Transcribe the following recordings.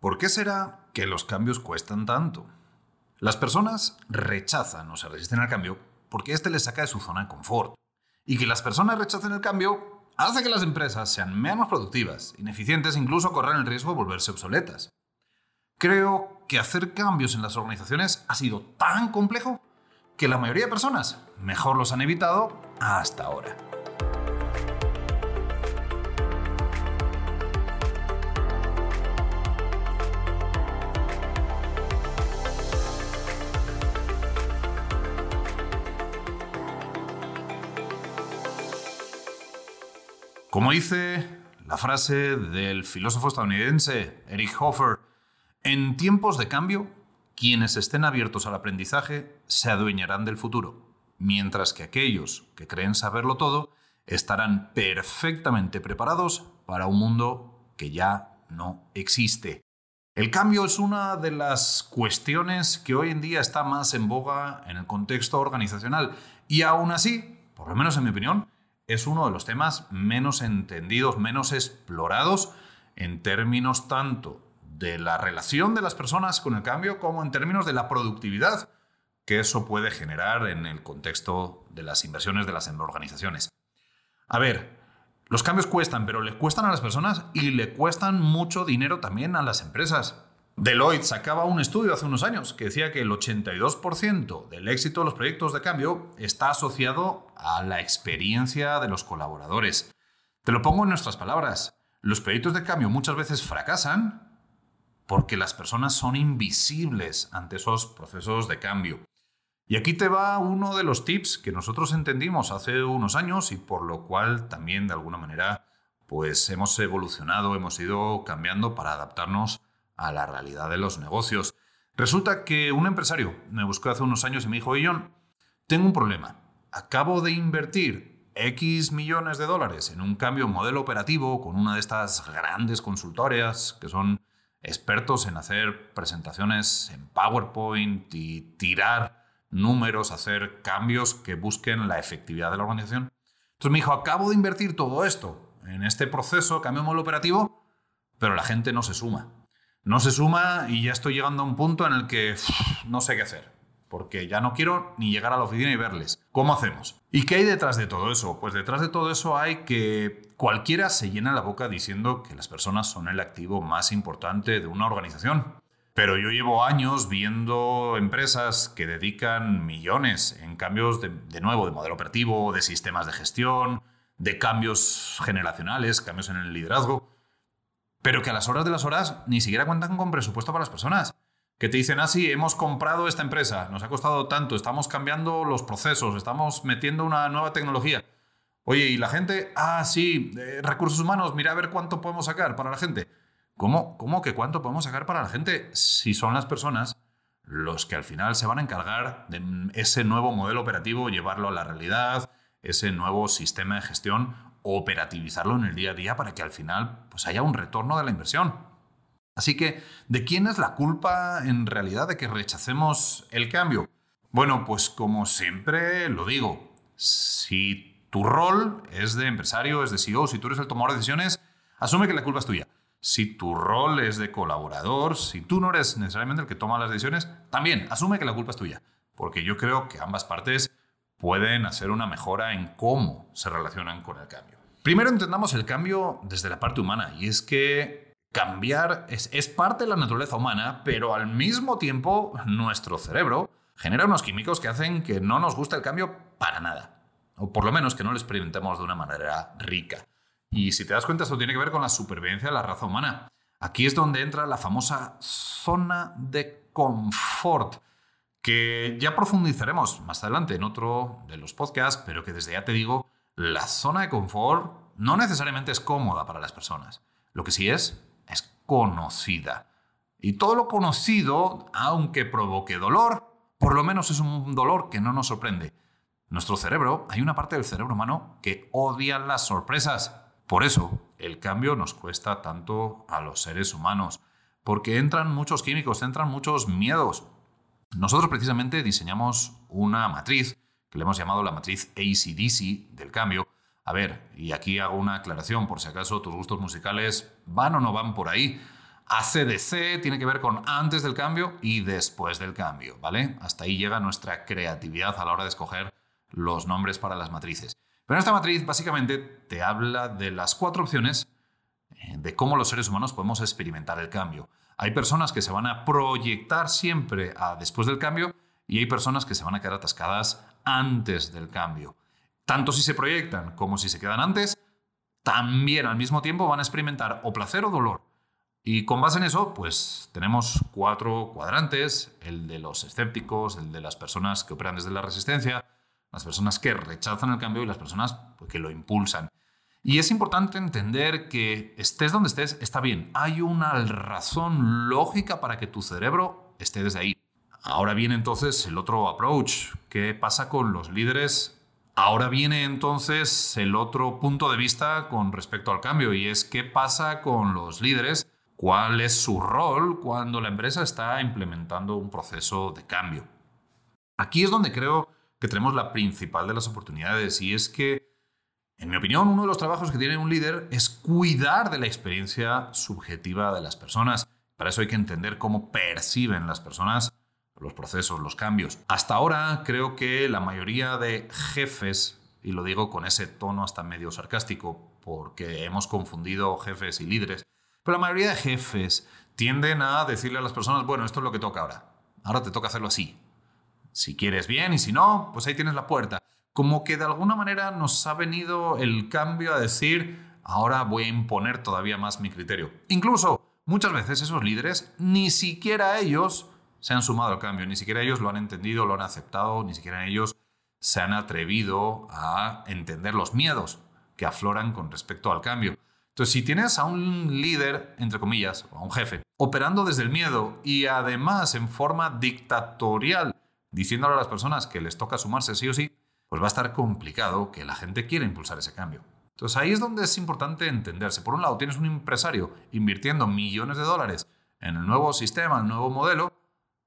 ¿por qué será que los cambios cuestan tanto? Las personas rechazan o se resisten al cambio porque éste les saca de su zona de confort. Y que las personas rechacen el cambio hace que las empresas sean menos productivas, ineficientes e incluso corran el riesgo de volverse obsoletas. Creo que hacer cambios en las organizaciones ha sido tan complejo que la mayoría de personas mejor los han evitado hasta ahora. Como dice la frase del filósofo estadounidense Eric Hoffer, en tiempos de cambio, quienes estén abiertos al aprendizaje se adueñarán del futuro, mientras que aquellos que creen saberlo todo estarán perfectamente preparados para un mundo que ya no existe. El cambio es una de las cuestiones que hoy en día está más en boga en el contexto organizacional y aún así, por lo menos en mi opinión, es uno de los temas menos entendidos, menos explorados en términos tanto de la relación de las personas con el cambio como en términos de la productividad que eso puede generar en el contexto de las inversiones de las organizaciones. A ver, los cambios cuestan, pero le cuestan a las personas y le cuestan mucho dinero también a las empresas. Deloitte sacaba un estudio hace unos años que decía que el 82% del éxito de los proyectos de cambio está asociado a la experiencia de los colaboradores. Te lo pongo en nuestras palabras. Los proyectos de cambio muchas veces fracasan porque las personas son invisibles ante esos procesos de cambio. Y aquí te va uno de los tips que nosotros entendimos hace unos años y por lo cual también de alguna manera pues hemos evolucionado, hemos ido cambiando para adaptarnos a la realidad de los negocios. Resulta que un empresario me buscó hace unos años y me dijo, John, tengo un problema. Acabo de invertir X millones de dólares en un cambio de modelo operativo con una de estas grandes consultorias que son expertos en hacer presentaciones en PowerPoint y tirar números, hacer cambios que busquen la efectividad de la organización. Entonces me dijo, acabo de invertir todo esto en este proceso, cambio de modelo operativo, pero la gente no se suma no se suma y ya estoy llegando a un punto en el que no sé qué hacer, porque ya no quiero ni llegar a la oficina y verles. ¿Cómo hacemos? ¿Y qué hay detrás de todo eso? Pues detrás de todo eso hay que cualquiera se llena la boca diciendo que las personas son el activo más importante de una organización. Pero yo llevo años viendo empresas que dedican millones en cambios de, nuevo de modelo operativo, de sistemas de gestión, de cambios generacionales, cambios en el liderazgo pero que a las horas de las horas ni siquiera cuentan con presupuesto para las personas. Que te dicen, ah, sí, hemos comprado esta empresa, nos ha costado tanto, estamos cambiando los procesos, estamos metiendo una nueva tecnología. Oye, ¿y la gente? Ah, sí, recursos humanos, mira a ver cuánto podemos sacar para la gente. ¿Cómo, ¿Cómo que cuánto podemos sacar para la gente si son las personas los que al final se van a encargar de ese nuevo modelo operativo, llevarlo a la realidad, ese nuevo sistema de gestión operativizarlo en el día a día para que al final pues, haya un retorno de la inversión. Así que, ¿de quién es la culpa en realidad de que rechacemos el cambio? Bueno, pues como siempre lo digo, si tu rol es de empresario, es de CEO, si tú eres el tomador de decisiones, asume que la culpa es tuya. Si tu rol es de colaborador, si tú no eres necesariamente el que toma las decisiones, también asume que la culpa es tuya. Porque yo creo que ambas partes pueden hacer una mejora en cómo se relacionan con el cambio. Primero entendamos el cambio desde la parte humana y es que cambiar es, parte de la naturaleza humana, pero al mismo tiempo nuestro cerebro genera unos químicos que hacen que no nos guste el cambio para nada, o por lo menos que no lo experimentemos de una manera rica. Y si te das cuenta, esto tiene que ver con la supervivencia de la raza humana. Aquí es donde entra la famosa zona de confort que ya profundizaremos más adelante en otro de los podcasts, pero que desde ya te digo, la zona de confort no necesariamente es cómoda para las personas. Lo que sí es, es conocida. Y todo lo conocido, aunque provoque dolor, por lo menos es un dolor que no nos sorprende. Nuestro cerebro, hay una parte del cerebro humano que odia las sorpresas. Por eso, el cambio nos cuesta tanto a los seres humanos, porque entran muchos químicos, entran muchos miedos, nosotros precisamente diseñamos una matriz que le hemos llamado la matriz ACDC del cambio. A ver, y aquí hago una aclaración por si acaso tus gustos musicales van o no van por ahí. ACDC tiene que ver con antes del cambio y después del cambio, ¿vale? Hasta ahí llega nuestra creatividad a la hora de escoger los nombres para las matrices. Pero esta matriz básicamente te habla de las cuatro opciones de cómo los seres humanos podemos experimentar el cambio. Hay personas que se van a proyectar siempre a después del cambio y hay personas que se van a quedar atascadas antes del cambio. Tanto si se proyectan como si se quedan antes, también al mismo tiempo van a experimentar o placer o dolor. Y con base en eso, pues tenemos cuatro cuadrantes, el de los escépticos, el de las personas que operan desde la resistencia, las personas que rechazan el cambio y las personas pues, que lo impulsan. Y es importante entender que estés donde estés, está bien. Hay una razón lógica para que tu cerebro esté desde ahí. Ahora viene entonces el otro approach. ¿Qué pasa con los líderes? Ahora viene entonces el otro punto de vista con respecto al cambio y es qué pasa con los líderes cuál es su rol cuando la empresa está implementando un proceso de cambio. Aquí es donde creo que tenemos la principal de las oportunidades y es que, en mi opinión, uno de los trabajos que tiene un líder es cuidar de la experiencia subjetiva de las personas. Para eso hay que entender cómo perciben las personas los procesos, los cambios. Hasta ahora creo que la mayoría de jefes, y lo digo con ese tono hasta medio sarcástico, porque hemos confundido jefes y líderes, pero la mayoría de jefes tienden a decirle a las personas, bueno, esto es lo que toca ahora. Ahora te toca hacerlo así. Si quieres bien y si no, pues ahí tienes la puerta. Como que de alguna manera nos ha venido el cambio a decir, ahora voy a imponer todavía más mi criterio. Incluso muchas veces esos líderes, ni siquiera ellos se han sumado al cambio, ni siquiera ellos lo han entendido, lo han aceptado, ni siquiera ellos se han atrevido a entender los miedos que afloran con respecto al cambio. Entonces, si tienes a un líder, entre comillas, o a un jefe, operando desde el miedo y además en forma dictatorial, diciéndole a las personas que les toca sumarse sí o sí, pues va a estar complicado que la gente quiera impulsar ese cambio. Entonces ahí es donde es importante entenderse. Por un lado, tienes un empresario invirtiendo millones de dólares en el nuevo sistema, el nuevo modelo,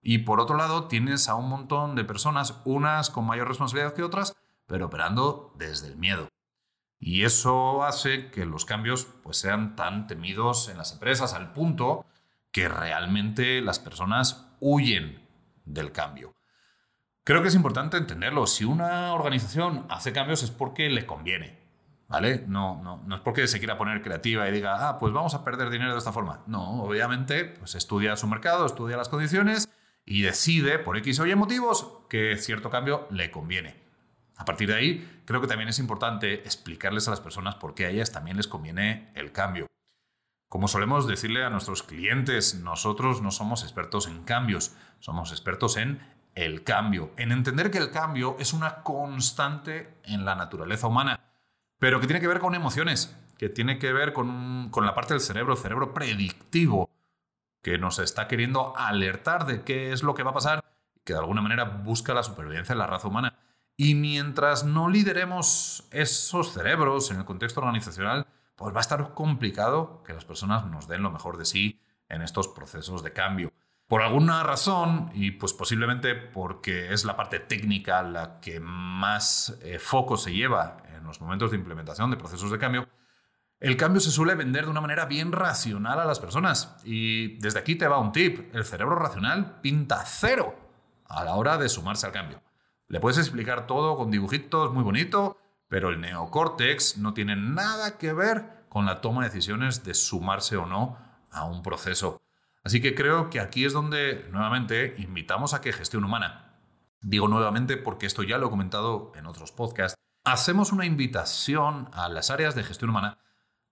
y por otro lado, tienes a un montón de personas, unas con mayor responsabilidad que otras, pero operando desde el miedo. Y eso hace que los cambios pues, sean tan temidos en las empresas al punto que realmente las personas huyen del cambio. Creo que es importante entenderlo. Si una organización hace cambios es porque le conviene. ¿Vale? No, no, no es porque se quiera poner creativa y diga, ah, pues vamos a perder dinero de esta forma. No, obviamente, pues estudia su mercado, estudia las condiciones y decide, por X o Y motivos, que cierto cambio le conviene. A partir de ahí, creo que también es importante explicarles a las personas por qué a ellas también les conviene el cambio. Como solemos decirle a nuestros clientes, nosotros no somos expertos en cambios, somos expertos en el cambio, en entender que el cambio es una constante en la naturaleza humana, pero que tiene que ver con emociones, que tiene que ver con, con la parte del cerebro, el cerebro predictivo, que nos está queriendo alertar de qué es lo que va a pasar, que de alguna manera busca la supervivencia de la raza humana. Y mientras no lideremos esos cerebros en el contexto organizacional, pues va a estar complicado que las personas nos den lo mejor de sí en estos procesos de cambio. Por alguna razón, y pues posiblemente porque es la parte técnica la que más eh, foco se lleva en los momentos de implementación de procesos de cambio, el cambio se suele vender de una manera bien racional a las personas. Y desde aquí te va un tip. El cerebro racional pinta cero a la hora de sumarse al cambio. Le puedes explicar todo con dibujitos muy bonito, pero el neocórtex no tiene nada que ver con la toma de decisiones de sumarse o no a un proceso. Así que creo que aquí es donde nuevamente invitamos a que gestión humana. Digo nuevamente porque esto ya lo he comentado en otros podcasts. Hacemos una invitación a las áreas de gestión humana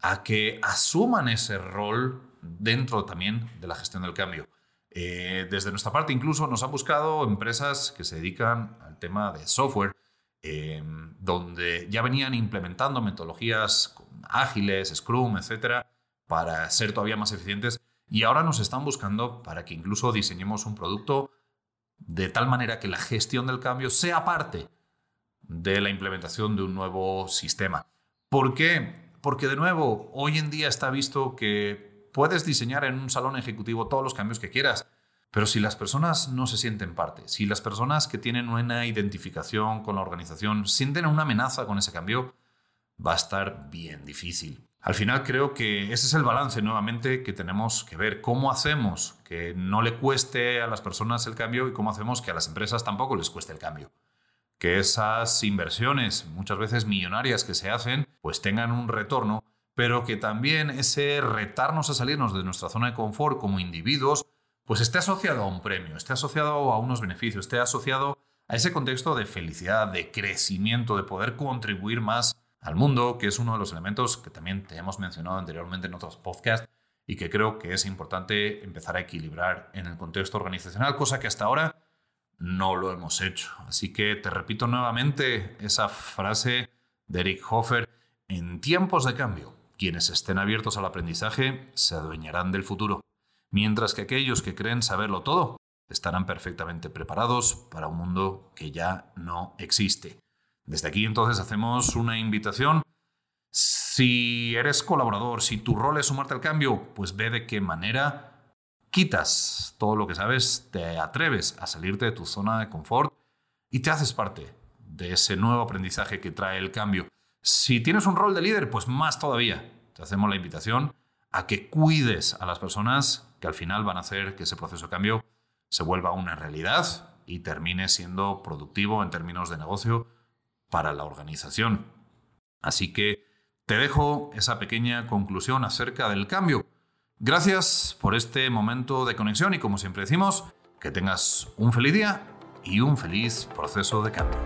a que asuman ese rol dentro también de la gestión del cambio. Eh, desde nuestra parte incluso nos han buscado empresas que se dedican al tema de software, eh, donde ya venían implementando metodologías ágiles, Scrum, etcétera, para ser todavía más eficientes. Y ahora nos están buscando para que incluso diseñemos un producto de tal manera que la gestión del cambio sea parte de la implementación de un nuevo sistema. ¿Por qué? Porque de nuevo, hoy en día está visto que Puedes diseñar en un salón ejecutivo todos los cambios que quieras, pero si las personas no se sienten parte, si las personas que tienen una identificación con la organización sienten una amenaza con ese cambio, va a estar bien difícil. Al final creo que ese es el balance nuevamente que tenemos que ver. ¿Cómo hacemos que no le cueste a las personas el cambio y cómo hacemos que a las empresas tampoco les cueste el cambio? Que esas inversiones, muchas veces millonarias que se hacen, pues tengan un retorno, pero que también ese retarnos a salirnos de nuestra zona de confort como individuos, pues esté asociado a un premio, esté asociado a unos beneficios, esté asociado a ese contexto de felicidad, de crecimiento, de poder contribuir más al mundo, que es uno de los elementos que también te hemos mencionado anteriormente en otros podcasts y que creo que es importante empezar a equilibrar en el contexto organizacional, cosa que hasta ahora no lo hemos hecho. Así que te repito nuevamente esa frase de Eric Hofer, en tiempos de cambio, quienes estén abiertos al aprendizaje se adueñarán del futuro, mientras que aquellos que creen saberlo todo estarán perfectamente preparados para un mundo que ya no existe. Desde aquí entonces hacemos una invitación. Si eres colaborador, si tu rol es sumarte al cambio, pues ve de qué manera quitas todo lo que sabes, te atreves a salirte de tu zona de confort y te haces parte de ese nuevo aprendizaje que trae el cambio. Si tienes un rol de líder, pues más todavía. Te hacemos la invitación a que cuides a las personas que al final van a hacer que ese proceso de cambio se vuelva una realidad y termine siendo productivo en términos de negocio para la organización. Así que te dejo esa pequeña conclusión acerca del cambio. Gracias por este momento de conexión y como siempre decimos, que tengas un feliz día y un feliz proceso de cambio.